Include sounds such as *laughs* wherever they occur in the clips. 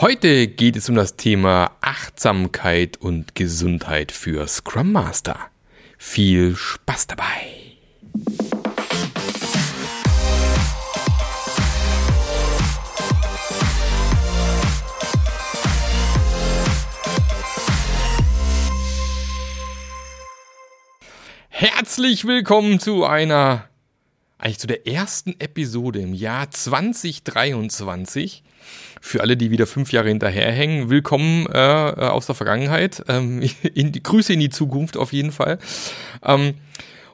Heute geht es um das Thema Achtsamkeit und Gesundheit für Scrum Master. Viel Spaß dabei! Herzlich willkommen zu einer, eigentlich zu der ersten Episode im Jahr 2023 für alle, die wieder fünf Jahre hinterherhängen, willkommen äh, aus der Vergangenheit. Ähm, *laughs* in die, Grüße in die Zukunft auf jeden Fall. Ähm,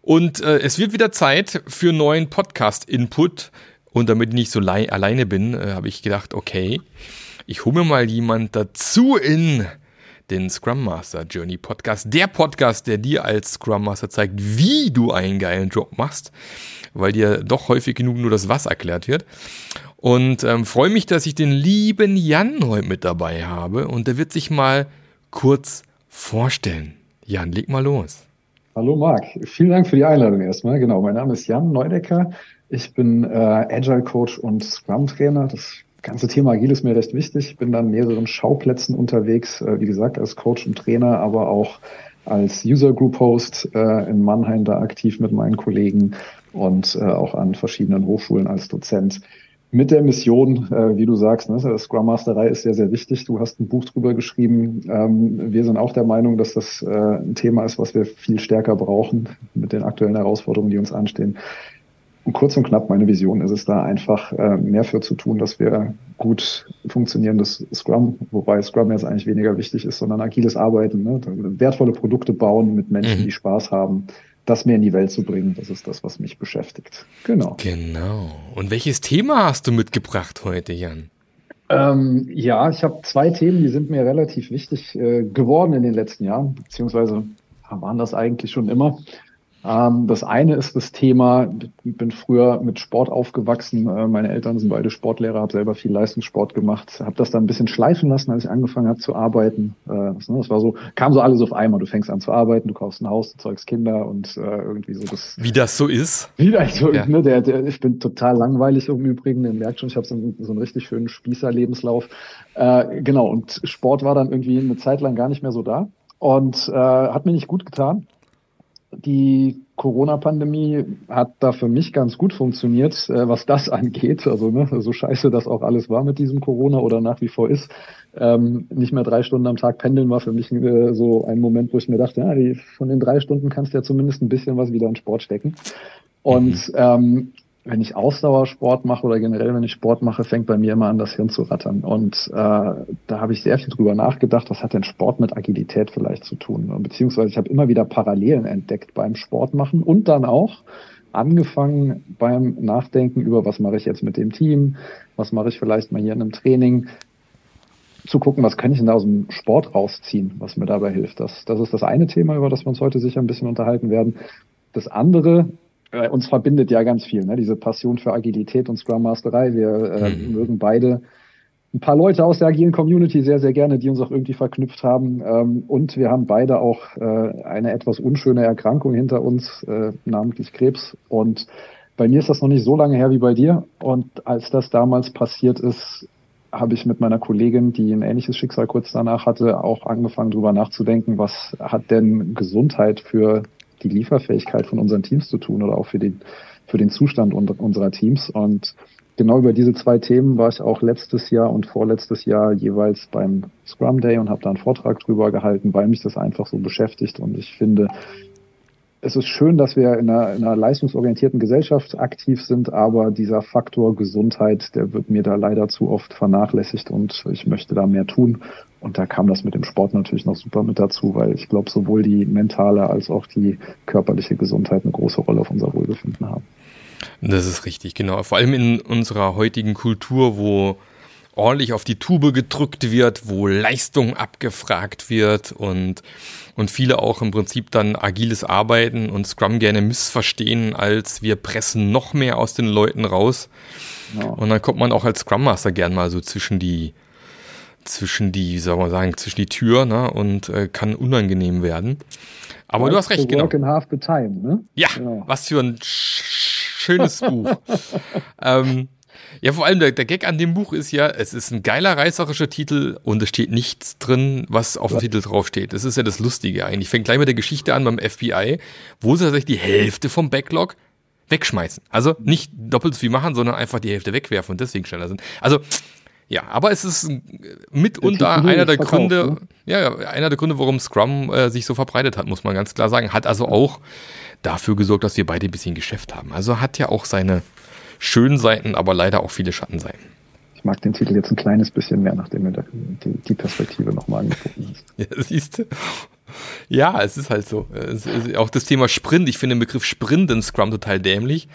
und äh, es wird wieder Zeit für neuen Podcast-Input. Und damit ich nicht so alleine bin, äh, habe ich gedacht, okay, ich hole mir mal jemand dazu in den Scrum Master Journey Podcast. Der Podcast, der dir als Scrum Master zeigt, wie du einen geilen Job machst, weil dir doch häufig genug nur das Was erklärt wird. Und ähm, freue mich, dass ich den lieben Jan heute mit dabei habe. Und der wird sich mal kurz vorstellen. Jan, leg mal los. Hallo Marc, vielen Dank für die Einladung erstmal. Genau, mein Name ist Jan Neudecker. Ich bin äh, Agile Coach und Scrum Trainer. Das ganze Thema Agil ist mir recht wichtig. Ich bin an mehreren Schauplätzen unterwegs, äh, wie gesagt, als Coach und Trainer, aber auch als User Group Host äh, in Mannheim da aktiv mit meinen Kollegen und äh, auch an verschiedenen Hochschulen als Dozent mit der Mission, äh, wie du sagst, ne, Scrum Masterei ist sehr, sehr wichtig. Du hast ein Buch drüber geschrieben. Ähm, wir sind auch der Meinung, dass das äh, ein Thema ist, was wir viel stärker brauchen mit den aktuellen Herausforderungen, die uns anstehen. Und kurz und knapp, meine Vision ist es da einfach äh, mehr für zu tun, dass wir gut funktionierendes Scrum, wobei Scrum jetzt eigentlich weniger wichtig ist, sondern agiles Arbeiten, ne? wertvolle Produkte bauen mit Menschen, mhm. die Spaß haben, das mehr in die Welt zu bringen. Das ist das, was mich beschäftigt. Genau. Genau. Und welches Thema hast du mitgebracht heute, Jan? Ähm, ja, ich habe zwei Themen, die sind mir relativ wichtig äh, geworden in den letzten Jahren, beziehungsweise waren das eigentlich schon immer. Ähm, das eine ist das Thema, ich bin früher mit Sport aufgewachsen. Äh, meine Eltern sind beide Sportlehrer, habe selber viel Leistungssport gemacht, habe das dann ein bisschen schleifen lassen, als ich angefangen habe zu arbeiten. Äh, das, ne, das, war so, kam so alles auf einmal. Du fängst an zu arbeiten, du kaufst ein Haus, du zeugst Kinder und äh, irgendwie so das. Wie das so ist. Wie das so ja. ist, ne? Der, der, ich bin total langweilig im Übrigen. Ihr merkt schon, ich habe so, so einen richtig schönen Spießer-Lebenslauf. Äh, genau, und Sport war dann irgendwie eine Zeit lang gar nicht mehr so da und äh, hat mir nicht gut getan die Corona-Pandemie hat da für mich ganz gut funktioniert, äh, was das *laughs* angeht. Also ne, so scheiße das auch alles war mit diesem Corona oder nach wie vor ist. Ähm, nicht mehr drei Stunden am Tag pendeln war für mich äh, so ein Moment, wo ich mir dachte, ja, die, von den drei Stunden kannst du ja zumindest ein bisschen was wieder in Sport stecken. Und mhm. ähm, wenn ich Ausdauersport mache oder generell, wenn ich Sport mache, fängt bei mir immer an, das Hirn zu rattern. Und äh, da habe ich sehr viel drüber nachgedacht, was hat denn Sport mit Agilität vielleicht zu tun? Beziehungsweise ich habe immer wieder Parallelen entdeckt beim Sportmachen und dann auch angefangen beim Nachdenken über, was mache ich jetzt mit dem Team, was mache ich vielleicht mal hier in einem Training, zu gucken, was kann ich denn da aus dem Sport rausziehen, was mir dabei hilft. Das, das ist das eine Thema, über das wir uns heute sicher ein bisschen unterhalten werden. Das andere äh, uns verbindet ja ganz viel, ne? diese Passion für Agilität und Scrum Masterei. Wir äh, mhm. mögen beide ein paar Leute aus der agilen Community sehr, sehr gerne, die uns auch irgendwie verknüpft haben. Ähm, und wir haben beide auch äh, eine etwas unschöne Erkrankung hinter uns, äh, namentlich Krebs. Und bei mir ist das noch nicht so lange her wie bei dir. Und als das damals passiert ist, habe ich mit meiner Kollegin, die ein ähnliches Schicksal kurz danach hatte, auch angefangen, darüber nachzudenken, was hat denn Gesundheit für die Lieferfähigkeit von unseren Teams zu tun oder auch für den, für den Zustand unserer Teams. Und genau über diese zwei Themen war ich auch letztes Jahr und vorletztes Jahr jeweils beim Scrum Day und habe da einen Vortrag drüber gehalten, weil mich das einfach so beschäftigt. Und ich finde, es ist schön, dass wir in einer, in einer leistungsorientierten Gesellschaft aktiv sind, aber dieser Faktor Gesundheit, der wird mir da leider zu oft vernachlässigt und ich möchte da mehr tun. Und da kam das mit dem Sport natürlich noch super mit dazu, weil ich glaube, sowohl die mentale als auch die körperliche Gesundheit eine große Rolle auf unser Wohlbefinden haben. Das ist richtig, genau. Vor allem in unserer heutigen Kultur, wo ordentlich auf die Tube gedrückt wird, wo Leistung abgefragt wird und, und viele auch im Prinzip dann agiles Arbeiten und Scrum gerne missverstehen, als wir pressen noch mehr aus den Leuten raus. Ja. Und dann kommt man auch als Scrum Master gern mal so zwischen die, zwischen die, wie soll man sagen, zwischen die Tür ne, und äh, kann unangenehm werden. Aber du hast recht, genau. Work half the time, ne? Ja, ja. was für ein schönes Buch. *laughs* ähm, Ja, vor allem der, der Gag an dem Buch ist ja, es ist ein geiler reißerischer Titel und es steht nichts drin, was auf dem ja. Titel draufsteht. Das ist ja das Lustige eigentlich. Fängt gleich mit der Geschichte an beim FBI, wo sie tatsächlich die Hälfte vom Backlog wegschmeißen. Also nicht doppelt so viel machen, sondern einfach die Hälfte wegwerfen und deswegen schneller sind. Also ja, aber es ist mitunter einer der verkauft, Gründe, ne? ja, einer der Gründe, warum Scrum äh, sich so verbreitet hat, muss man ganz klar sagen. Hat also auch dafür gesorgt, dass wir beide ein bisschen Geschäft haben. Also hat ja auch seine schönen Seiten, aber leider auch viele Schattenseiten. Ich mag den Titel jetzt ein kleines bisschen mehr, nachdem mir die, die Perspektive nochmal angeguckt ist. *laughs* Ja, siehst du. Ja, es ist halt so. auch das Thema Sprint, ich finde den Begriff Sprint in Scrum total dämlich,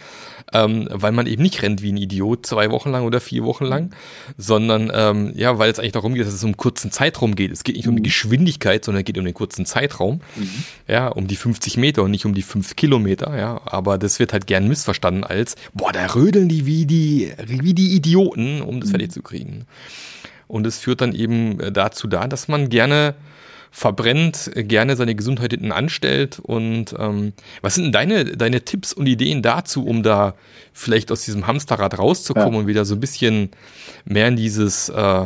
ähm, weil man eben nicht rennt wie ein Idiot zwei Wochen lang oder vier Wochen lang, sondern ähm, ja, weil es eigentlich darum geht, dass es um einen kurzen Zeitraum geht. Es geht nicht um die mhm. Geschwindigkeit, sondern es geht um den kurzen Zeitraum. Mhm. Ja, um die 50 Meter und nicht um die 5 Kilometer, ja. Aber das wird halt gern missverstanden als, boah, da rödeln die wie die, wie die Idioten, um das mhm. fertig zu kriegen. Und es führt dann eben äh, dazu da, dass man gerne verbrennt, gerne seine Gesundheit hinten anstellt. Und ähm, was sind denn deine, deine Tipps und Ideen dazu, um da vielleicht aus diesem Hamsterrad rauszukommen ja. und wieder so ein bisschen mehr in dieses, äh,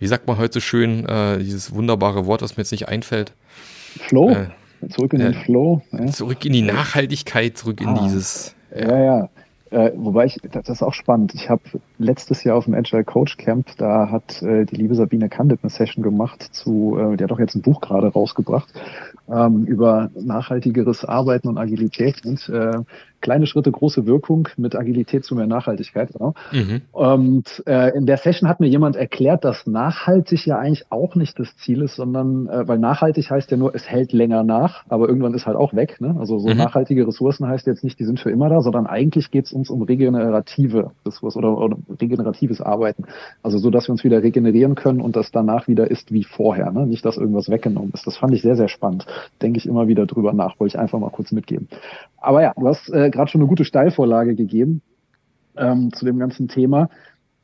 wie sagt man heute so schön, äh, dieses wunderbare Wort, was mir jetzt nicht einfällt. Flow? Äh, zurück in den äh, Flow. Zurück in die Nachhaltigkeit, zurück in ah. dieses. Ja, ja. ja. Äh, wobei ich, das ist auch spannend. Ich habe letztes Jahr auf dem Agile Coach Camp, da hat äh, die liebe Sabine Kandit eine Session gemacht zu, äh, die hat auch jetzt ein Buch gerade rausgebracht, ähm, über nachhaltigeres Arbeiten und Agilität und äh, kleine Schritte, große Wirkung mit Agilität zu mehr Nachhaltigkeit. Genau. Mhm. Und äh, in der Session hat mir jemand erklärt, dass nachhaltig ja eigentlich auch nicht das Ziel ist, sondern äh, weil nachhaltig heißt ja nur, es hält länger nach, aber irgendwann ist halt auch weg. Ne? Also so mhm. nachhaltige Ressourcen heißt jetzt nicht, die sind für immer da, sondern eigentlich geht es uns um regenerative Ressourcen oder, oder regeneratives Arbeiten. Also so, dass wir uns wieder regenerieren können und das danach wieder ist wie vorher. Ne? Nicht, dass irgendwas weggenommen ist. Das fand ich sehr, sehr spannend. Denke ich immer wieder drüber nach, wollte ich einfach mal kurz mitgeben. Aber ja, du hast äh, gerade schon eine gute Steilvorlage gegeben ähm, zu dem ganzen Thema.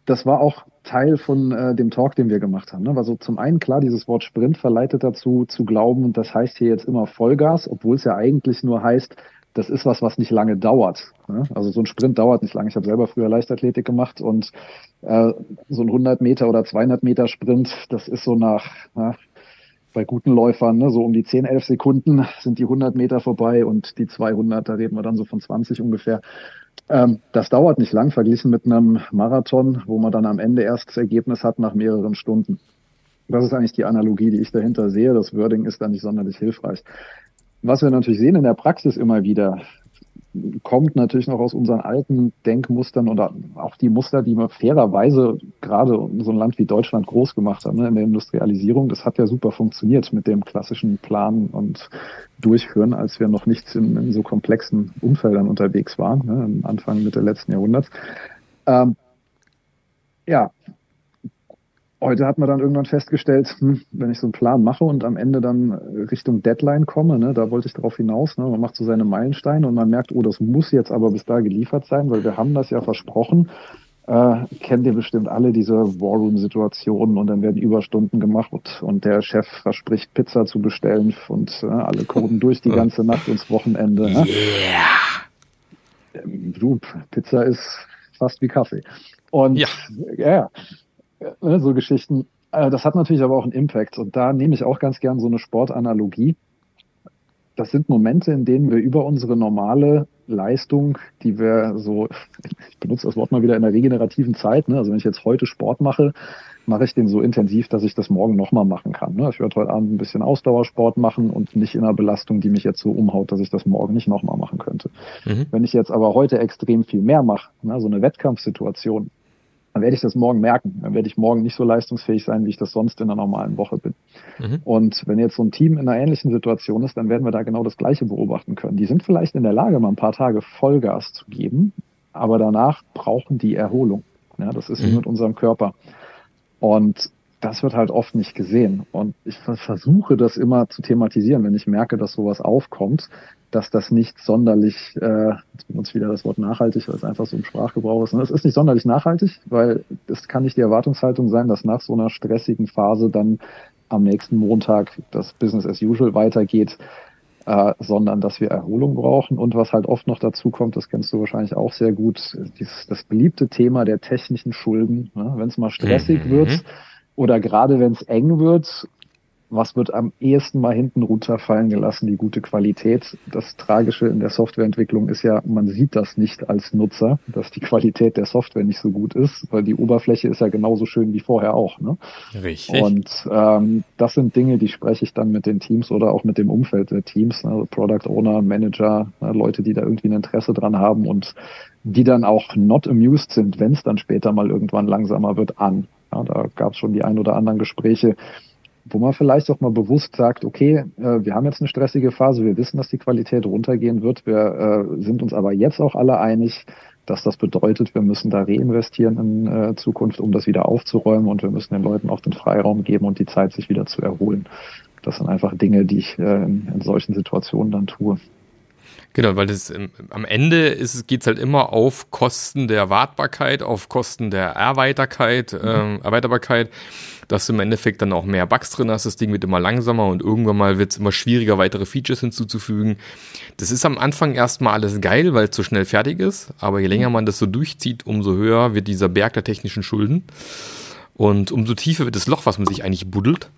Das war auch Teil von äh, dem Talk, den wir gemacht haben. Ne? Also zum einen klar, dieses Wort Sprint verleitet dazu zu glauben, das heißt hier jetzt immer Vollgas, obwohl es ja eigentlich nur heißt, das ist was, was nicht lange dauert. Ne? Also so ein Sprint dauert nicht lange. Ich habe selber früher Leichtathletik gemacht und äh, so ein 100 Meter oder 200 Meter Sprint, das ist so nach, na, bei guten Läufern, ne, so um die 10, 11 Sekunden sind die 100 Meter vorbei und die 200, da reden wir dann so von 20 ungefähr. Ähm, das dauert nicht lang, verglichen mit einem Marathon, wo man dann am Ende erst das Ergebnis hat nach mehreren Stunden. Das ist eigentlich die Analogie, die ich dahinter sehe. Das Wording ist dann nicht sonderlich hilfreich. Was wir natürlich sehen in der Praxis immer wieder, kommt natürlich noch aus unseren alten Denkmustern oder auch die Muster, die wir fairerweise gerade so ein Land wie Deutschland groß gemacht haben ne, in der Industrialisierung. Das hat ja super funktioniert mit dem klassischen Planen und Durchführen, als wir noch nicht in, in so komplexen Umfeldern unterwegs waren, ne, Anfang Mitte letzten Jahrhunderts. Ähm, ja, heute hat man dann irgendwann festgestellt, hm, wenn ich so einen Plan mache und am Ende dann Richtung Deadline komme, ne, da wollte ich darauf hinaus, ne, man macht so seine Meilensteine und man merkt, oh, das muss jetzt aber bis da geliefert sein, weil wir haben das ja versprochen. Äh, kennt ihr bestimmt alle diese Warroom-Situationen und dann werden Überstunden gemacht und, und der Chef verspricht Pizza zu bestellen und äh, alle coden durch die ganze Nacht ins Wochenende. Ne? Yeah. Ähm, du, Pizza ist fast wie Kaffee. Und ja, ja ne, so Geschichten. Äh, das hat natürlich aber auch einen Impact. Und da nehme ich auch ganz gern so eine Sportanalogie. Das sind Momente, in denen wir über unsere normale Leistung, die wir so, ich benutze das Wort mal wieder in der regenerativen Zeit, ne? also wenn ich jetzt heute Sport mache, mache ich den so intensiv, dass ich das morgen nochmal machen kann. Ne? Ich werde heute Abend ein bisschen Ausdauersport machen und nicht in einer Belastung, die mich jetzt so umhaut, dass ich das morgen nicht nochmal machen könnte. Mhm. Wenn ich jetzt aber heute extrem viel mehr mache, ne? so eine Wettkampfsituation, dann werde ich das morgen merken. Dann werde ich morgen nicht so leistungsfähig sein, wie ich das sonst in einer normalen Woche bin. Mhm. Und wenn jetzt so ein Team in einer ähnlichen Situation ist, dann werden wir da genau das Gleiche beobachten können. Die sind vielleicht in der Lage, mal ein paar Tage Vollgas zu geben, aber danach brauchen die Erholung. Ja, das ist mhm. wie mit unserem Körper. Und das wird halt oft nicht gesehen. Und ich versuche das immer zu thematisieren, wenn ich merke, dass sowas aufkommt, dass das nicht sonderlich, äh, jetzt benutze wieder das Wort nachhaltig, weil es einfach so im Sprachgebrauch ist. Es ist nicht sonderlich nachhaltig, weil es kann nicht die Erwartungshaltung sein, dass nach so einer stressigen Phase dann am nächsten Montag das Business as usual weitergeht. äh, sondern dass wir Erholung brauchen. Und was halt oft noch dazu kommt, das kennst du wahrscheinlich auch sehr gut, dieses, das beliebte Thema der technischen Schulden. Ne? Wenn es mal stressig mhm. wird oder gerade wenn es eng wird, was wird am ehesten mal hinten runterfallen gelassen, die gute Qualität. Das Tragische in der Softwareentwicklung ist ja, man sieht das nicht als Nutzer, dass die Qualität der Software nicht so gut ist, weil die Oberfläche ist ja genauso schön wie vorher auch. Ne? Richtig. Und ähm, das sind Dinge, die spreche ich dann mit den Teams oder auch mit dem Umfeld der Teams, ne? Product Owner, Manager, ne? Leute, die da irgendwie ein Interesse dran haben und die dann auch not amused sind, wenn es dann später mal irgendwann langsamer wird, an. Ja, da gab es schon die ein oder anderen Gespräche, wo man vielleicht auch mal bewusst sagt, okay, äh, wir haben jetzt eine stressige Phase, wir wissen, dass die Qualität runtergehen wird, wir äh, sind uns aber jetzt auch alle einig, dass das bedeutet, wir müssen da reinvestieren in äh, Zukunft, um das wieder aufzuräumen und wir müssen den Leuten auch den Freiraum geben und die Zeit, sich wieder zu erholen. Das sind einfach Dinge, die ich in solchen Situationen dann tue. Genau, weil das ähm, am Ende geht es halt immer auf Kosten der Wartbarkeit, auf Kosten der Erweiterkeit, mhm. ähm, Erweiterbarkeit, dass du im Endeffekt dann auch mehr Bugs drin hast. Das Ding wird immer langsamer und irgendwann mal wird es immer schwieriger, weitere Features hinzuzufügen. Das ist am Anfang erstmal alles geil, weil es so schnell fertig ist, aber je länger mhm. man das so durchzieht, umso höher wird dieser Berg der technischen Schulden. Und umso tiefer wird das Loch, was man sich eigentlich buddelt.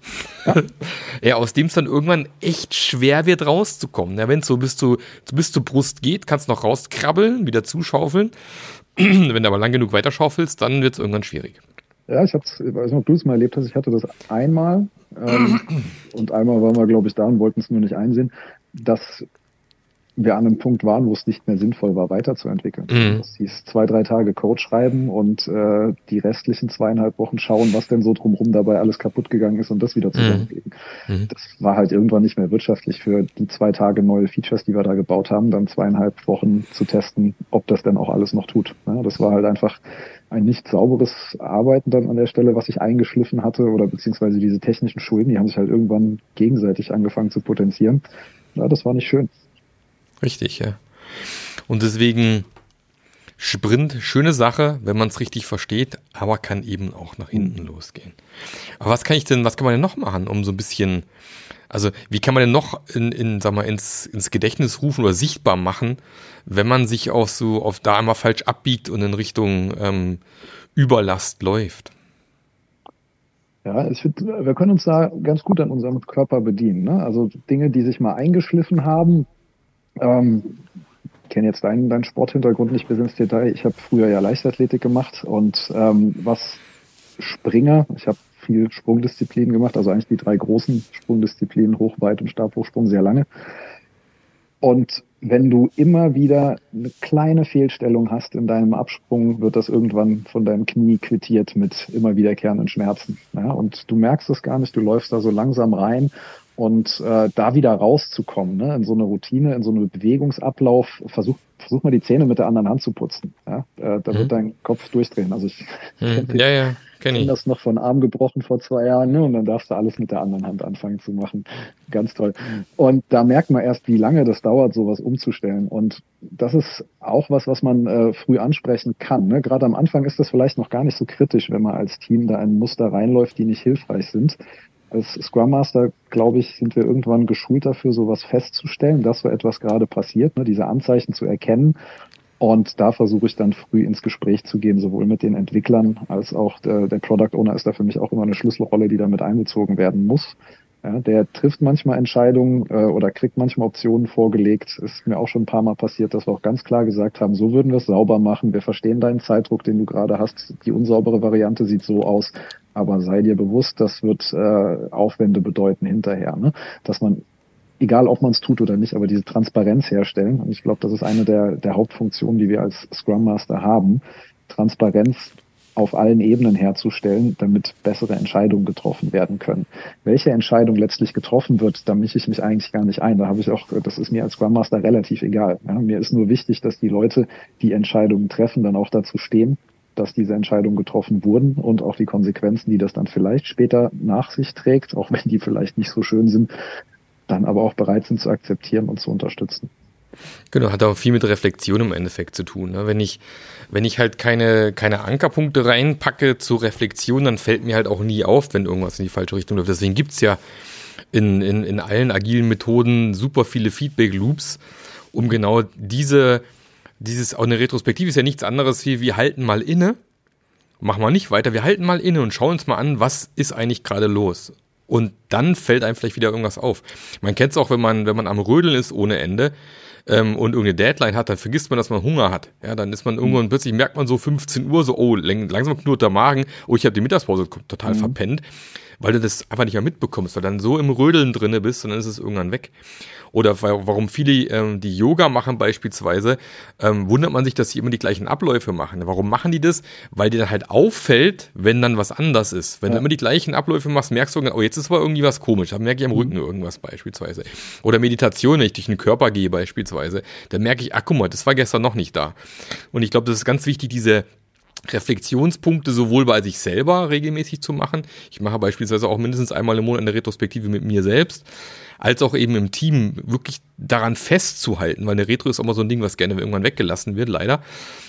Ja, *laughs* ja aus dem es dann irgendwann echt schwer wird, rauszukommen. Ja, wenn es so bis, zu, bis zur Brust geht, kannst du noch rauskrabbeln, wieder zuschaufeln. *clears throat* wenn du aber lang genug weiterschaufelst, dann wird es irgendwann schwierig. Ja, ich, hab's, ich weiß nicht, ob du es mal erlebt hast. Ich hatte das einmal ähm, *clears throat* und einmal waren wir, glaube ich, da und wollten es nur nicht einsehen, dass wir an einem Punkt waren, wo es nicht mehr sinnvoll war, weiterzuentwickeln. Mhm. Das hieß zwei, drei Tage Code schreiben und äh, die restlichen zweieinhalb Wochen schauen, was denn so drumherum dabei alles kaputt gegangen ist und das wieder zusammenlegen. Mhm. mhm. Das war halt irgendwann nicht mehr wirtschaftlich für die zwei Tage neue Features, die wir da gebaut haben, dann zweieinhalb Wochen zu testen, ob das denn auch alles noch tut. Ja, das war halt einfach ein nicht sauberes Arbeiten dann an der Stelle, was ich eingeschliffen hatte oder beziehungsweise diese technischen Schulden, die haben sich halt irgendwann gegenseitig angefangen zu potenzieren. Ja, das war nicht schön. Richtig, ja. Und deswegen Sprint, schöne Sache, wenn man es richtig versteht, aber kann eben auch nach hinten mhm. losgehen. Aber was kann ich denn, was kann man denn noch machen, um so ein bisschen, also wie kann man denn noch in, in sag mal, ins, ins Gedächtnis rufen oder sichtbar machen, wenn man sich auch so auf da einmal falsch abbiegt und in Richtung ähm, Überlast läuft? Ja, find, wir können uns da ganz gut an unserem Körper bedienen. Ne? Also Dinge, die sich mal eingeschliffen haben, ähm, kenne jetzt deinen, deinen Sporthintergrund nicht bis ins Detail. Ich habe früher ja Leichtathletik gemacht und ähm, was Springer, ich habe viel Sprungdisziplinen gemacht, also eigentlich die drei großen Sprungdisziplinen, Hochweit und Stabhochsprung, sehr lange. Und wenn du immer wieder eine kleine Fehlstellung hast in deinem Absprung, wird das irgendwann von deinem Knie quittiert mit immer wiederkehrenden Schmerzen. Ja, und du merkst es gar nicht, du läufst da so langsam rein und äh, da wieder rauszukommen, ne, in so eine Routine, in so einen Bewegungsablauf, versuch, versuch mal die Zähne mit der anderen Hand zu putzen. Ja? Äh, da mhm. wird dein Kopf durchdrehen. Also ich mhm. ja, ja, kenne ich. das noch von Arm gebrochen vor zwei Jahren, ne? Und dann darfst du alles mit der anderen Hand anfangen zu machen. Ganz toll. Und da merkt man erst, wie lange das dauert, sowas umzustellen. Und das ist auch was, was man äh, früh ansprechen kann. Ne? Gerade am Anfang ist das vielleicht noch gar nicht so kritisch, wenn man als Team da ein Muster reinläuft, die nicht hilfreich sind als Scrum Master, glaube ich, sind wir irgendwann geschult dafür, sowas festzustellen, dass so etwas gerade passiert, ne, diese Anzeichen zu erkennen. Und da versuche ich dann früh ins Gespräch zu gehen, sowohl mit den Entwicklern als auch der, der Product Owner ist da für mich auch immer eine Schlüsselrolle, die damit einbezogen werden muss. Ja, der trifft manchmal Entscheidungen äh, oder kriegt manchmal Optionen vorgelegt. Ist mir auch schon ein paar Mal passiert, dass wir auch ganz klar gesagt haben, so würden wir es sauber machen. Wir verstehen deinen Zeitdruck, den du gerade hast. Die unsaubere Variante sieht so aus. Aber sei dir bewusst, das wird äh, Aufwände bedeuten hinterher. Ne? Dass man, egal ob man es tut oder nicht, aber diese Transparenz herstellen. Und ich glaube, das ist eine der, der Hauptfunktionen, die wir als Scrum Master haben. Transparenz auf allen Ebenen herzustellen, damit bessere Entscheidungen getroffen werden können. Welche Entscheidung letztlich getroffen wird, da mische ich mich eigentlich gar nicht ein. Da habe ich auch, das ist mir als Scrum Master relativ egal. Ja, mir ist nur wichtig, dass die Leute, die Entscheidungen treffen, dann auch dazu stehen dass diese Entscheidungen getroffen wurden und auch die Konsequenzen, die das dann vielleicht später nach sich trägt, auch wenn die vielleicht nicht so schön sind, dann aber auch bereit sind zu akzeptieren und zu unterstützen. Genau, hat auch viel mit Reflexion im Endeffekt zu tun. Ne? Wenn ich, wenn ich halt keine, keine Ankerpunkte reinpacke zur Reflexion, dann fällt mir halt auch nie auf, wenn irgendwas in die falsche Richtung läuft. Deswegen gibt's ja in, in, in allen agilen Methoden super viele Feedback-Loops, um genau diese, dieses, auch eine Retrospektive ist ja nichts anderes wie, wir halten mal inne, machen wir nicht weiter, wir halten mal inne und schauen uns mal an, was ist eigentlich gerade los. Und dann fällt einem vielleicht wieder irgendwas auf. Man kennt es auch, wenn man, wenn man am Rödeln ist ohne Ende ähm, und irgendeine Deadline hat, dann vergisst man, dass man Hunger hat. Ja, dann ist man irgendwann, mhm. plötzlich merkt man so 15 Uhr, so, oh, langsam knurrt der Magen, oh, ich habe die Mittagspause total mhm. verpennt weil du das einfach nicht mehr mitbekommst, weil du dann so im Rödeln drinne bist und dann ist es irgendwann weg. Oder warum viele, ähm, die Yoga machen beispielsweise, ähm, wundert man sich, dass sie immer die gleichen Abläufe machen. Warum machen die das? Weil dir dann halt auffällt, wenn dann was anders ist. Wenn ja. du immer die gleichen Abläufe machst, merkst du, oh, jetzt ist aber irgendwie was komisch. Da merke ich am mhm. Rücken irgendwas beispielsweise. Oder Meditation, wenn ich durch den Körper gehe beispielsweise, dann merke ich, ach guck mal, das war gestern noch nicht da. Und ich glaube, das ist ganz wichtig, diese Reflexionspunkte sowohl bei sich selber regelmäßig zu machen. Ich mache beispielsweise auch mindestens einmal im Monat eine Retrospektive mit mir selbst, als auch eben im Team wirklich daran festzuhalten, weil eine Retro ist auch immer so ein Ding, was gerne irgendwann weggelassen wird, leider,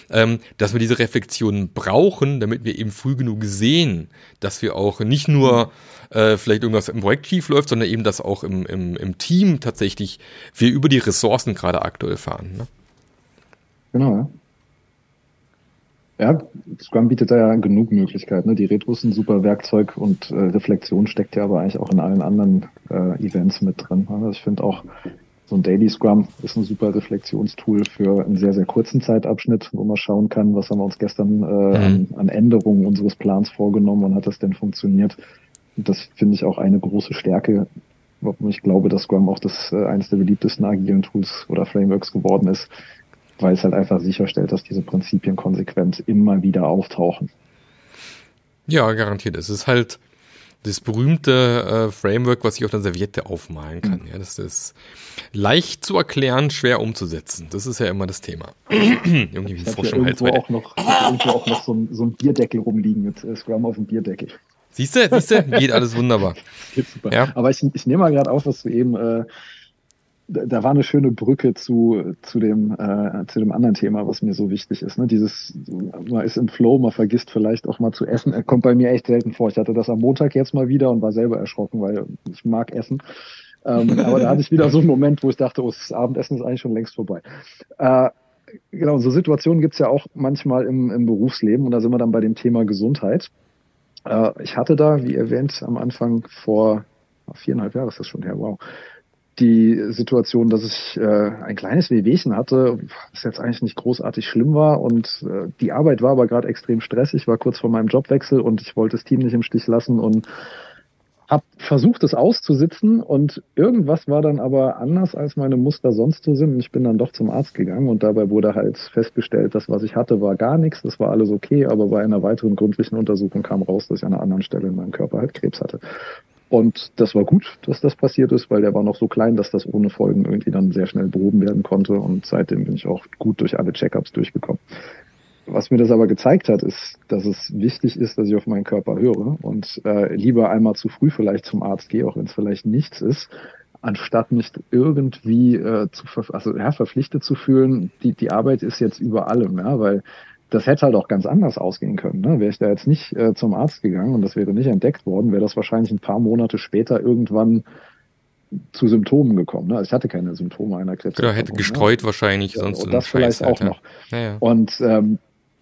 ähm, dass wir diese Reflexionen brauchen, damit wir eben früh genug sehen, dass wir auch nicht nur äh, vielleicht irgendwas im Projekt schief läuft, sondern eben, dass auch im, im, im Team tatsächlich wir über die Ressourcen gerade aktuell fahren. Ne? Genau, ja. Ja, Scrum bietet da ja genug Möglichkeiten. Ne? Die Retros sind ein super Werkzeug und äh, Reflexion steckt ja aber eigentlich auch in allen anderen äh, Events mit drin. Also ich finde auch, so ein Daily Scrum ist ein super Reflexionstool für einen sehr, sehr kurzen Zeitabschnitt, wo man schauen kann, was haben wir uns gestern äh, an, an Änderungen unseres Plans vorgenommen und hat das denn funktioniert. Das finde ich auch eine große Stärke, warum ich glaube, dass Scrum auch das äh, eines der beliebtesten agilen Tools oder Frameworks geworden ist, weil es halt einfach sicherstellt, dass diese Prinzipien konsequent immer wieder auftauchen. Ja, garantiert. Es ist halt das berühmte äh, Framework, was ich auf der Serviette aufmalen kann. Mhm. Ja, das ist leicht zu erklären, schwer umzusetzen. Das ist ja immer das Thema. *clears throat* Irgendwie ich habe irgendwo, auch noch, irgendwo auch noch so ein, so ein Bierdeckel rumliegen mit äh, Scrum auf dem Bierdeckel. Siehst du, siehst du, geht alles wunderbar. *laughs* geht super. Ja? Aber ich, ich nehme mal gerade auf, was du eben äh, da war eine schöne Brücke zu, zu, dem, äh, zu dem anderen Thema, was mir so wichtig ist. Ne? Dieses, man ist im Flow, man vergisst vielleicht auch mal zu essen. Er kommt bei mir echt selten vor. Ich hatte das am Montag jetzt mal wieder und war selber erschrocken, weil ich mag Essen. Ähm, *laughs* aber da hatte ich wieder so einen Moment, wo ich dachte, oh, das Abendessen ist eigentlich schon längst vorbei. Äh, genau, so Situationen gibt's ja auch manchmal im, im Berufsleben und da sind wir dann bei dem Thema Gesundheit. Äh, ich hatte da, wie erwähnt, am Anfang vor viereinhalb Jahren ist das schon her, wow, die Situation, dass ich äh, ein kleines Wehwehchen hatte, was jetzt eigentlich nicht großartig schlimm war und äh, die Arbeit war aber gerade extrem stressig, war kurz vor meinem Jobwechsel und ich wollte das Team nicht im Stich lassen und habe versucht, es auszusitzen und irgendwas war dann aber anders, als meine Muster sonst so sind. Ich bin dann doch zum Arzt gegangen und dabei wurde halt festgestellt, dass was ich hatte, war gar nichts, das war alles okay, aber bei einer weiteren gründlichen Untersuchung kam raus, dass ich an einer anderen Stelle in meinem Körper halt Krebs hatte. Und das war gut, dass das passiert ist, weil der war noch so klein, dass das ohne Folgen irgendwie dann sehr schnell behoben werden konnte. Und seitdem bin ich auch gut durch alle Checkups durchgekommen. Was mir das aber gezeigt hat, ist, dass es wichtig ist, dass ich auf meinen Körper höre und äh, lieber einmal zu früh vielleicht zum Arzt gehe, auch wenn es vielleicht nichts ist, anstatt mich irgendwie äh, zu ver also, ja, verpflichtet zu fühlen, die, die Arbeit ist jetzt über allem, ja, weil das hätte halt auch ganz anders ausgehen können. Ne? Wäre ich da jetzt nicht äh, zum Arzt gegangen und das wäre nicht entdeckt worden, wäre das wahrscheinlich ein paar Monate später irgendwann zu Symptomen gekommen. Ne? Also ich hatte keine Symptome einer Krebs. Oder hätte ne? gestreut ne? wahrscheinlich ja, sonst. Und das vielleicht auch noch. Ja, ja. Und ähm,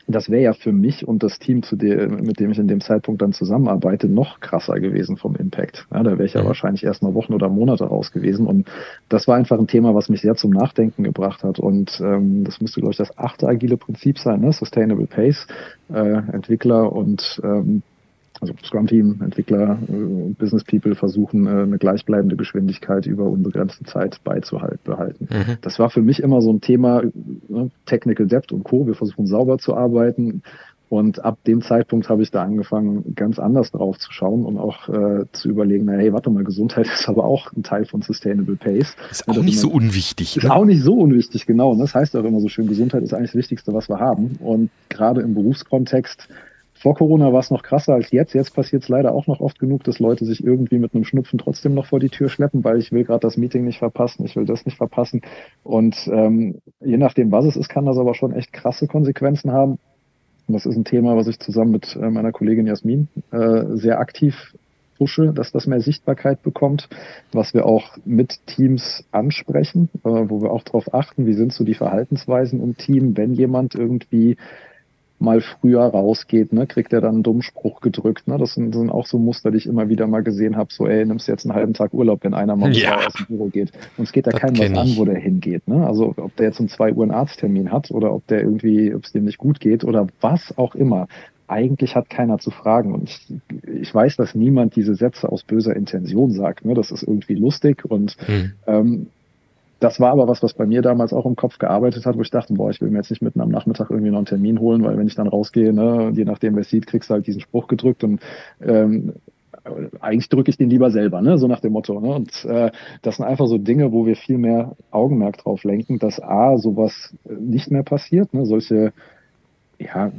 das wäre ja für mich und das Team, zu dem, mit dem ich in dem Zeitpunkt dann zusammenarbeite, noch krasser gewesen vom Impact. Ja, da wäre ich ja, ja wahrscheinlich erst mal Wochen oder Monate raus gewesen. Und das war einfach ein Thema, was mich sehr zum Nachdenken gebracht hat. Und ähm, das müsste, glaube ich, das achte agile Prinzip sein, ne? Sustainable Pace, äh, Entwickler und ähm, also Scrum-Team, Entwickler, äh, Business People versuchen, äh, eine gleichbleibende Geschwindigkeit über unbegrenzte Zeit beizuhalten. Behalten. Mhm. Das war für mich immer so ein Thema, ne, Technical Depth und Co. Wir versuchen sauber zu arbeiten. Und ab dem Zeitpunkt habe ich da angefangen, ganz anders drauf zu schauen und auch äh, zu überlegen, na, hey, warte mal, Gesundheit *laughs* ist aber auch ein Teil von Sustainable Pace. Ist auch nicht so unwichtig. Ist ne? auch nicht so unwichtig, genau. Und das heißt auch immer so schön, Gesundheit ist eigentlich das Wichtigste, was wir haben. Und gerade im Berufskontext vor Corona war es noch krasser als jetzt. Jetzt passiert es leider auch noch oft genug, dass Leute sich irgendwie mit einem Schnupfen trotzdem noch vor die Tür schleppen, weil ich will gerade das Meeting nicht verpassen, ich will das nicht verpassen. Und ähm, je nachdem, was es ist, kann das aber schon echt krasse Konsequenzen haben. Und das ist ein Thema, was ich zusammen mit äh, meiner Kollegin Jasmin äh, sehr aktiv pushe, dass das mehr Sichtbarkeit bekommt, was wir auch mit Teams ansprechen, äh, wo wir auch darauf achten, wie sind so die Verhaltensweisen im Team, wenn jemand irgendwie mal früher rausgeht, ne, kriegt er dann einen dummen Spruch gedrückt. Ne? Das, sind, sind auch so Muster, die ich immer wieder mal gesehen habe. So, ey, nimmst jetzt einen halben Tag Urlaub, wenn einer mal ja. aus dem Büro geht. Und es geht da keinem was an, wo der hingeht. Ne? Also ob der jetzt um zwei Uhr einen Arzttermin hat oder ob der irgendwie, ob es dem nicht gut geht oder was auch immer. Eigentlich hat keiner zu fragen. Und ich, ich weiß, dass niemand diese Sätze aus böser Intention sagt. Ne? Das ist irgendwie lustig und hm. ähm, das war aber was, was bei mir damals auch im Kopf gearbeitet hat, wo ich dachte, boah, ich will mir jetzt nicht mitten am Nachmittag irgendwie noch einen Termin holen, weil wenn ich dann rausgehe, ne, je nachdem wer sieht, kriegst du halt diesen Spruch gedrückt und ähm, eigentlich drücke ich den lieber selber, ne? so nach dem Motto. Ne? Und äh, das sind einfach so Dinge, wo wir viel mehr Augenmerk drauf lenken, dass A, sowas nicht mehr passiert, ne? solche ja,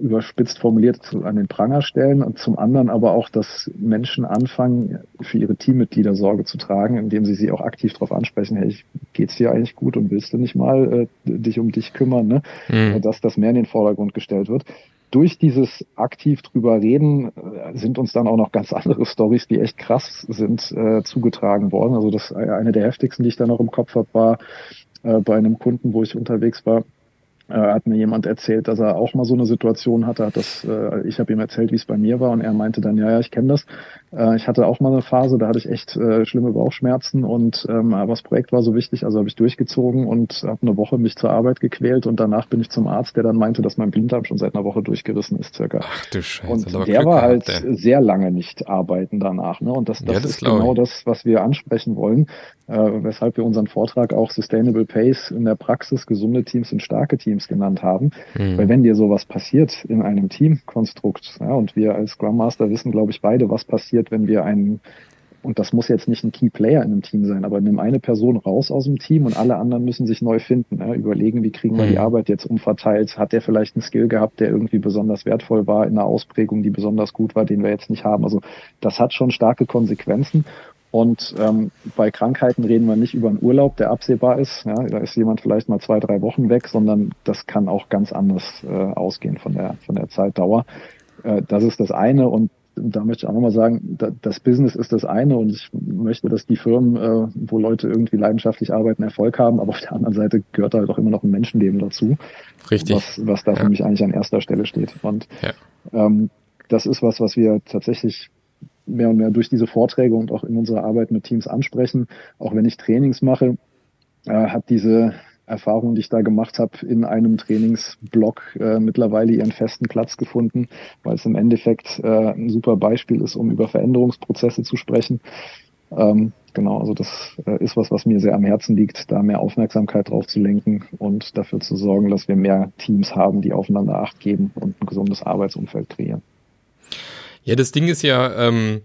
überspitzt formuliert an den Pranger stellen und zum anderen aber auch, dass Menschen anfangen, für ihre Teammitglieder Sorge zu tragen, indem sie sie auch aktiv darauf ansprechen, hey, geht's dir eigentlich gut und willst du nicht mal äh, dich um dich kümmern, ne? Mhm. dass das mehr in den Vordergrund gestellt wird. Durch dieses aktiv drüber reden äh, sind uns dann auch noch ganz *laughs* andere Stories, die echt krass sind, äh, zugetragen worden. Also das eine der heftigsten, die ich da noch im Kopf habe, war äh, bei einem Kunden, wo ich unterwegs war, äh, hat mir jemand erzählt, dass er auch mal so eine Situation hatte. Hat das, äh, ich habe ihm erzählt, wie es bei mir war und er meinte dann, ja, ja, ich kenne das. Äh, ich hatte auch mal eine Phase, da hatte ich echt äh, schlimme Bauchschmerzen und ähm, aber das Projekt war so wichtig, also habe ich durchgezogen und habe eine Woche mich zur Arbeit gequält und danach bin ich zum Arzt, der dann meinte, dass mein Blinddarm schon seit einer Woche durchgerissen ist, circa. Ach du Scheiße. Und der Glück war halt gehabt, sehr lange nicht arbeiten danach. Ne? Und das, das, ja, das ist genau ich. das, was wir ansprechen wollen, äh, weshalb wir unseren Vortrag auch Sustainable Pace in der Praxis gesunde Teams und starke Teams genannt haben. Mhm. Weil wenn dir sowas passiert in einem Teamkonstrukt, ja, und wir als Scrum Master wissen, glaube ich, beide, was passiert, wenn wir einen, und das muss jetzt nicht ein Key Player in einem Team sein, aber nimm eine Person raus aus dem Team und alle anderen müssen sich neu finden. Ja, überlegen, wie kriegen wir die mhm. Arbeit jetzt umverteilt? Hat der vielleicht einen Skill gehabt, der irgendwie besonders wertvoll war in einer Ausprägung, die besonders gut war, den wir jetzt nicht haben? Also das hat schon starke Konsequenzen. Und ähm, bei Krankheiten reden wir nicht über einen Urlaub, der absehbar ist. Ja, da ist jemand vielleicht mal zwei, drei Wochen weg, sondern das kann auch ganz anders äh, ausgehen von der, von der Zeitdauer. Äh, das ist das eine. Und da möchte ich auch nochmal sagen, das Business ist das eine und ich möchte, dass die Firmen, äh, wo Leute irgendwie leidenschaftlich arbeiten, Erfolg haben, aber auf der anderen Seite gehört halt auch immer noch ein Menschenleben dazu. Richtig. Was, was da ja. für mich eigentlich an erster Stelle steht. Und ja. ähm, das ist was, was wir tatsächlich mehr und mehr durch diese Vorträge und auch in unserer Arbeit mit Teams ansprechen. Auch wenn ich Trainings mache, äh, hat diese Erfahrung, die ich da gemacht habe, in einem Trainingsblock äh, mittlerweile ihren festen Platz gefunden, weil es im Endeffekt äh, ein super Beispiel ist, um über Veränderungsprozesse zu sprechen. Ähm, genau, also das äh, ist was, was mir sehr am Herzen liegt, da mehr Aufmerksamkeit drauf zu lenken und dafür zu sorgen, dass wir mehr Teams haben, die aufeinander Acht geben und ein gesundes Arbeitsumfeld kreieren. Ja, das Ding ist ja, ähm,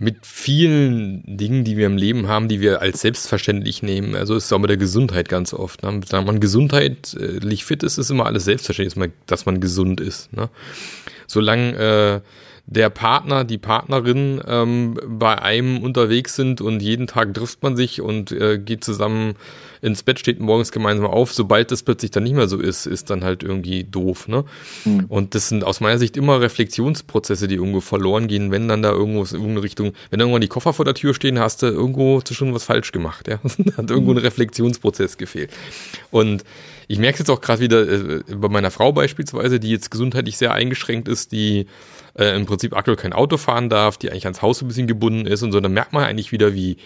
mit vielen Dingen, die wir im Leben haben, die wir als selbstverständlich nehmen. Also ist es auch mit der Gesundheit ganz oft. Ne? Wenn man gesundheitlich fit ist, ist immer alles selbstverständlich, dass man gesund ist. Ne? Solange äh, der Partner, die Partnerin ähm, bei einem unterwegs sind und jeden Tag trifft man sich und äh, geht zusammen ins Bett, steht morgens gemeinsam auf. Sobald das plötzlich dann nicht mehr so ist, ist dann halt irgendwie doof. Ne? Mhm. Und das sind aus meiner Sicht immer Reflexionsprozesse, die irgendwo verloren gehen, wenn dann da irgendwo in irgendeine Richtung, wenn irgendwann die Koffer vor der Tür stehen, hast du irgendwo schon was falsch gemacht. Ja? *laughs* hat irgendwo ein Reflexionsprozess gefehlt. Und ich merke es jetzt auch gerade wieder äh, bei meiner Frau beispielsweise, die jetzt gesundheitlich sehr eingeschränkt ist, die äh, im Prinzip aktuell kein Auto fahren darf, die eigentlich ans Haus ein bisschen gebunden ist und so, dann merkt man eigentlich wieder, wie,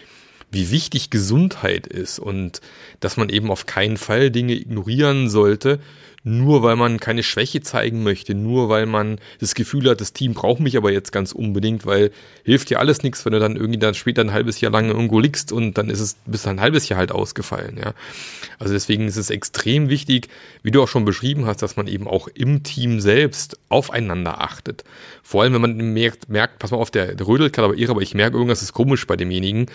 wie wichtig Gesundheit ist und dass man eben auf keinen Fall Dinge ignorieren sollte, nur weil man keine Schwäche zeigen möchte, nur weil man das Gefühl hat, das Team braucht mich aber jetzt ganz unbedingt, weil hilft dir alles nichts, wenn du dann irgendwie dann später ein halbes Jahr lang irgendwo liegst und dann ist es bis ein halbes Jahr halt ausgefallen, ja. Also deswegen ist es extrem wichtig, wie du auch schon beschrieben hast, dass man eben auch im Team selbst aufeinander achtet. Vor allem, wenn man merkt, merkt pass mal auf, der, der rödelt gerade aber irre, aber ich merke irgendwas ist komisch bei demjenigen,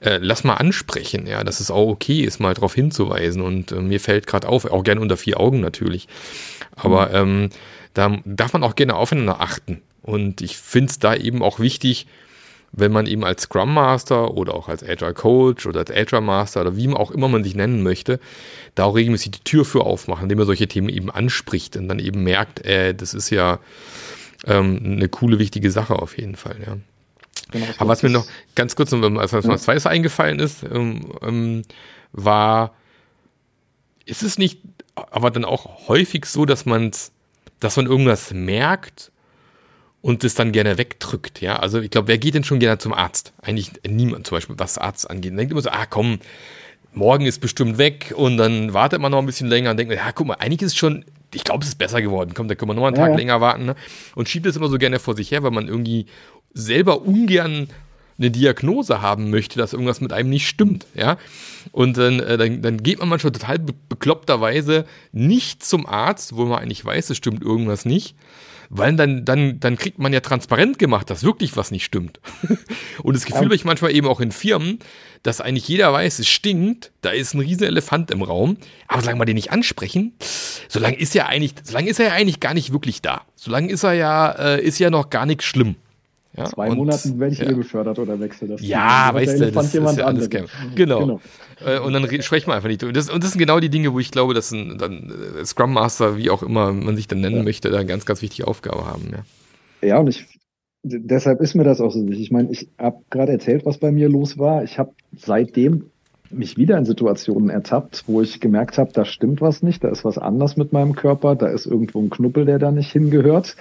äh, lass mal ansprechen, ja, dass es auch okay ist, mal darauf hinzuweisen und äh, mir fällt gerade auf, auch gerne unter vier Augen natürlich, natürlich. Aber ähm, da darf man auch gerne aufeinander achten. Und ich finde es da eben auch wichtig, wenn man eben als Scrum Master oder auch als Agile Coach oder als Agile Master oder wie auch immer man sich nennen möchte, da auch regelmäßig die Tür für aufmachen, indem man solche Themen eben anspricht und dann eben merkt, äh, das ist ja ähm, eine coole, wichtige Sache auf jeden Fall, ja. genau. Aber was mir noch ganz kurz, als was ja. zweites eingefallen ist, ähm, ähm, war, ist es nicht aber dann auch häufig so, dass man dass man irgendwas merkt und es dann gerne wegdrückt, ja. Also ich glaube, wer geht denn schon gerne zum Arzt? Eigentlich niemand zum Beispiel, was Arzt angeht. Man denkt immer so, ah komm, morgen ist bestimmt weg und dann wartet man noch ein bisschen länger und denkt, ja guck mal, eigentlich ist es schon, ich glaube, es ist besser geworden. Komm, da können wir noch einen Tag ja. länger warten. Ne? Und schiebt es immer so gerne vor sich her, weil man irgendwie selber ungern eine Diagnose haben möchte, dass irgendwas mit einem nicht stimmt, ja. Und dann, äh, dann, dann geht man manchmal total be bekloppterweise nicht zum Arzt, wo man eigentlich weiß, es stimmt irgendwas nicht, weil dann, dann, dann kriegt man ja transparent gemacht, dass wirklich was nicht stimmt. *laughs* und das Gefühl habe ich manchmal eben auch in Firmen, dass eigentlich jeder weiß, es stinkt, da ist ein riesen Elefant im Raum, aber solange wir den nicht ansprechen, solange ist ja eigentlich, solange ist er ja eigentlich gar nicht wirklich da. Solange ist er ja, äh, ist ja noch gar nichts schlimm. Ja, Zwei und, Monaten werde ich ja. eh befördert oder wechsle das. Ja, weißt du, das ist ja alles Genau. genau. Äh, und dann sprechen wir einfach nicht. Und das, und das sind genau die Dinge, wo ich glaube, dass ein dann äh, Scrum Master, wie auch immer man sich dann nennen ja. möchte, da eine ganz, ganz wichtige Aufgabe haben. Ja, ja und ich deshalb ist mir das auch so wichtig. Ich meine, ich habe gerade erzählt, was bei mir los war. Ich habe seitdem mich wieder in Situationen ertappt, wo ich gemerkt habe, da stimmt was nicht, da ist was anders mit meinem Körper, da ist irgendwo ein Knuppel, der da nicht hingehört.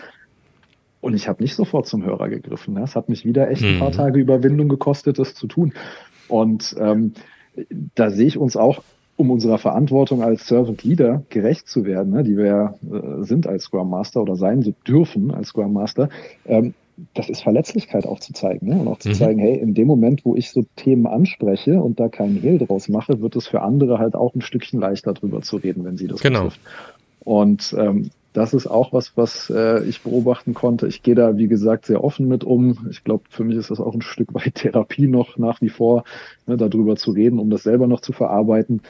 Und ich habe nicht sofort zum Hörer gegriffen. Ne? Es hat mich wieder echt ein paar mhm. Tage Überwindung gekostet, das zu tun. Und ähm, da sehe ich uns auch, um unserer Verantwortung als Servant Leader gerecht zu werden, ne, die wir äh, sind als Scrum Master oder sein so dürfen als Scrum Master, ähm, das ist Verletzlichkeit auch zu zeigen. Ne? Und auch zu mhm. zeigen, hey, in dem Moment, wo ich so Themen anspreche und da keinen Hehl draus mache, wird es für andere halt auch ein Stückchen leichter drüber zu reden, wenn sie das genau. betrifft. Und ähm, das ist auch was, was äh, ich beobachten konnte. Ich gehe da, wie gesagt, sehr offen mit um. Ich glaube, für mich ist das auch ein Stück weit *laughs* Therapie noch nach wie vor, ne, darüber zu reden, um das selber noch zu verarbeiten.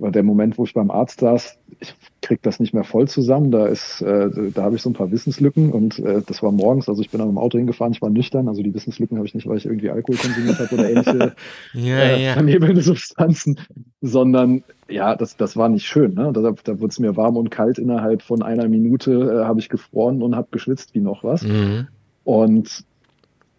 Weil der Moment, wo ich beim Arzt saß, ich krieg das nicht mehr voll zusammen. Da ist, äh, da habe ich so ein paar Wissenslücken und äh, das war morgens. Also ich bin dann im Auto hingefahren, ich war nüchtern. Also die Wissenslücken habe ich nicht, weil ich irgendwie Alkohol konsumiert habe oder ähnliche *laughs* ja, äh, ja. vernebelnde Substanzen, sondern ja, das, das war nicht schön. Ne? Da, da wurde es mir warm und kalt. Innerhalb von einer Minute äh, habe ich gefroren und habe geschwitzt wie noch was. Mhm. Und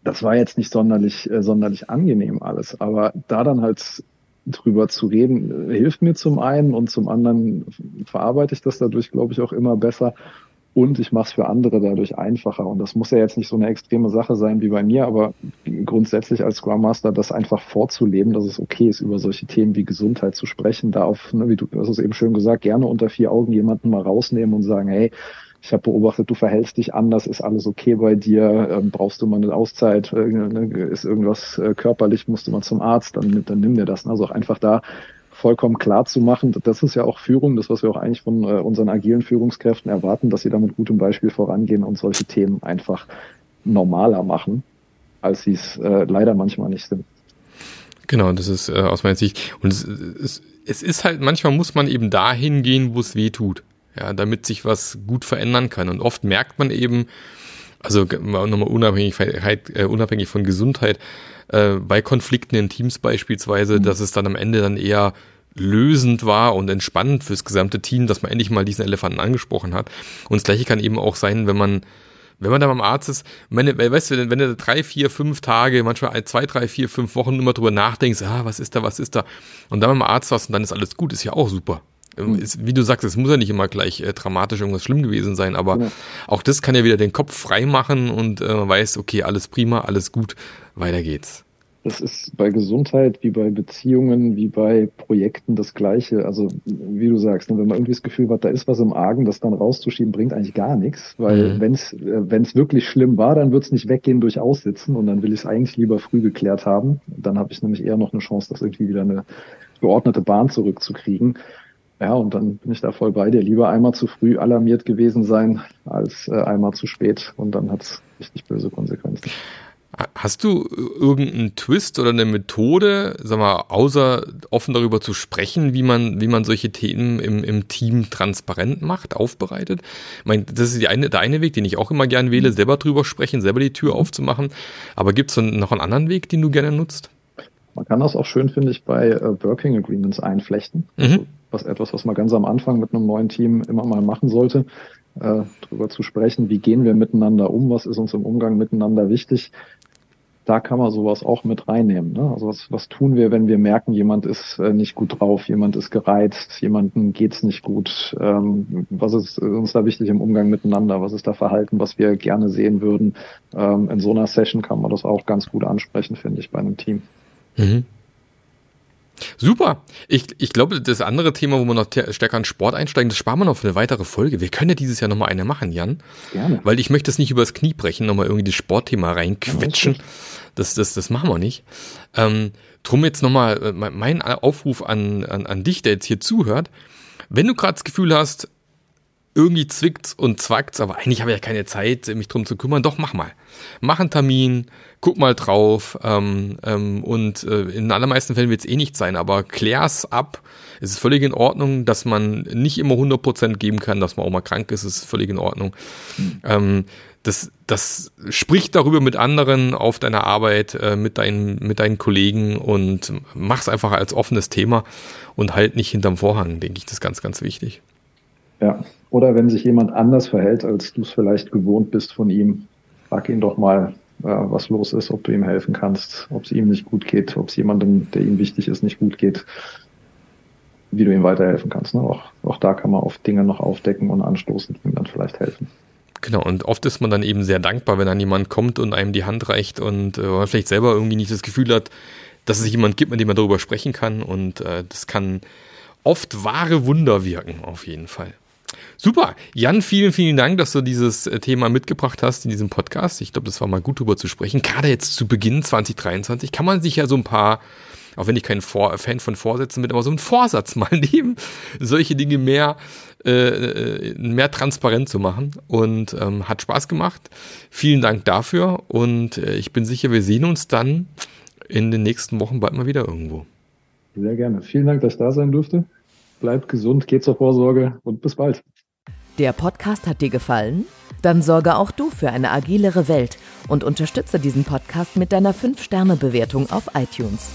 das war jetzt nicht sonderlich, äh, sonderlich angenehm alles. Aber da dann halt drüber zu reden, hilft mir zum einen und zum anderen verarbeite ich das dadurch, glaube ich, auch immer besser. Und ich mache es für andere dadurch einfacher. Und das muss ja jetzt nicht so eine extreme Sache sein wie bei mir, aber grundsätzlich als Scrum Master das einfach vorzuleben, dass es okay ist, über solche Themen wie Gesundheit zu sprechen, da auf, ne, wie du hast es eben schön gesagt, gerne unter vier Augen jemanden mal rausnehmen und sagen, hey, ich habe beobachtet, du verhältst dich anders, ist alles okay bei dir, ähm, brauchst du mal eine Auszeit, äh, ne, ist irgendwas äh, körperlich, musst du mal zum Arzt, dann, dann nimm dir das. Also auch einfach da vollkommen klar zu machen, das ist ja auch Führung, das, was wir auch eigentlich von äh, unseren agilen Führungskräften erwarten, dass sie da mit gutem Beispiel vorangehen und solche Themen einfach normaler machen, als sie es äh, leider manchmal nicht sind. Genau, das ist äh, aus meiner Sicht. Und es, es, es ist halt, manchmal muss man eben dahin gehen, wo es weh tut ja, damit sich was gut verändern kann. Und oft merkt man eben, also nochmal unabhängig, äh, unabhängig von Gesundheit, äh, bei Konflikten in Teams beispielsweise, mhm. dass es dann am Ende dann eher lösend war und entspannend fürs gesamte Team, dass man endlich mal diesen Elefanten angesprochen hat. Und das gleiche kann eben auch sein, wenn man wenn man da beim Arzt ist, wenn, weißt du, wenn du drei, vier, fünf Tage, manchmal zwei, drei, vier, fünf Wochen immer drüber nachdenkst, ah, was ist da, was ist da, und dann beim Arzt warst und dann ist alles gut, ist ja auch super. Ist, wie du sagst, es muss ja nicht immer gleich äh, dramatisch irgendwas schlimm gewesen sein, aber ja. auch das kann ja wieder den Kopf frei machen und äh, weiß, okay, alles prima, alles gut, weiter geht's. Das ist bei Gesundheit wie bei Beziehungen, wie bei Projekten das Gleiche. Also, wie du sagst, ne, wenn man irgendwie das Gefühl hat, da ist was im Argen, das dann rauszuschieben, bringt eigentlich gar nichts. Weil mhm. wenn es äh, wirklich schlimm war, dann wird es nicht weggehen durch Aussitzen und dann will ich es eigentlich lieber früh geklärt haben. Dann habe ich nämlich eher noch eine Chance, das irgendwie wieder eine geordnete Bahn zurückzukriegen. Ja, und dann bin ich da voll bei dir. Lieber einmal zu früh alarmiert gewesen sein, als äh, einmal zu spät. Und dann hat es richtig böse Konsequenzen. Hast du irgendeinen Twist oder eine Methode, sag mal, außer offen darüber zu sprechen, wie man, wie man solche Themen im, im Team transparent macht, aufbereitet? Ich meine, das ist die eine, der eine Weg, den ich auch immer gern wähle, mhm. selber drüber sprechen, selber die Tür aufzumachen. Aber gibt es noch einen anderen Weg, den du gerne nutzt? Man kann das auch schön, finde ich, bei äh, Working Agreements einflechten. Mhm. Also was etwas, was man ganz am Anfang mit einem neuen Team immer mal machen sollte, äh, darüber zu sprechen, wie gehen wir miteinander um, was ist uns im Umgang miteinander wichtig. da kann man sowas auch mit reinnehmen. Ne? Also was, was tun wir, wenn wir merken, jemand ist äh, nicht gut drauf, jemand ist gereizt, jemandem geht's nicht gut. Ähm, was ist uns da wichtig im Umgang miteinander? Was ist da Verhalten, was wir gerne sehen würden? Ähm, in so einer Session kann man das auch ganz gut ansprechen, finde ich, bei einem Team. Mhm. Super. Ich, ich glaube, das andere Thema, wo wir noch stärker an Sport einsteigen, das sparen wir noch für eine weitere Folge. Wir können ja dieses Jahr nochmal eine machen, Jan. Gerne. Weil ich möchte es nicht übers Knie brechen, nochmal irgendwie das Sportthema reinquetschen. Das, das, das machen wir nicht. Ähm, drum jetzt nochmal äh, mein Aufruf an, an, an dich, der jetzt hier zuhört. Wenn du gerade das Gefühl hast, irgendwie zwickt's und zwackt's, aber eigentlich habe ich ja keine Zeit, mich drum zu kümmern. Doch, mach mal. Mach einen Termin, guck mal drauf ähm, ähm, und äh, in allermeisten Fällen wird es eh nicht sein, aber klär's ab. Es ist völlig in Ordnung, dass man nicht immer 100% geben kann, dass man auch mal krank ist, ist völlig in Ordnung. Mhm. Ähm, das, das spricht darüber mit anderen auf deiner Arbeit, äh, mit, deinen, mit deinen Kollegen und mach's einfach als offenes Thema und halt nicht hinterm Vorhang, denke ich, das ist ganz, ganz wichtig. Ja, oder wenn sich jemand anders verhält, als du es vielleicht gewohnt bist von ihm, frag ihn doch mal, äh, was los ist, ob du ihm helfen kannst, ob es ihm nicht gut geht, ob es jemandem, der ihm wichtig ist, nicht gut geht, wie du ihm weiterhelfen kannst. Ne? Auch, auch da kann man oft Dinge noch aufdecken und anstoßen, die ihm dann vielleicht helfen. Genau, und oft ist man dann eben sehr dankbar, wenn dann jemand kommt und einem die Hand reicht und äh, man vielleicht selber irgendwie nicht das Gefühl hat, dass es jemand gibt, mit dem man darüber sprechen kann. Und äh, das kann oft wahre Wunder wirken, auf jeden Fall. Super. Jan, vielen, vielen Dank, dass du dieses äh, Thema mitgebracht hast in diesem Podcast. Ich glaube, das war mal gut darüber zu sprechen. Gerade jetzt zu Beginn 2023 kann man sich ja so ein paar, auch wenn ich kein Vor Fan von Vorsätzen bin, aber so einen Vorsatz *laughs* mal nehmen, solche Dinge mehr, äh, äh, mehr transparent zu machen. Und ähm, hat Spaß gemacht. Vielen Dank dafür. Und äh, ich bin sicher, wir sehen uns dann in den nächsten Wochen bald mal wieder irgendwo. Sehr gerne. Vielen Dank, dass ich da sein durfte. Bleibt gesund, geht zur Vorsorge und bis bald. Der Podcast hat dir gefallen? Dann sorge auch du für eine agilere Welt und unterstütze diesen Podcast mit deiner 5-Sterne-Bewertung auf iTunes.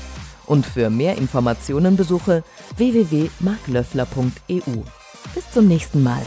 Und für mehr Informationen besuche www.marklöffler.eu. Bis zum nächsten Mal.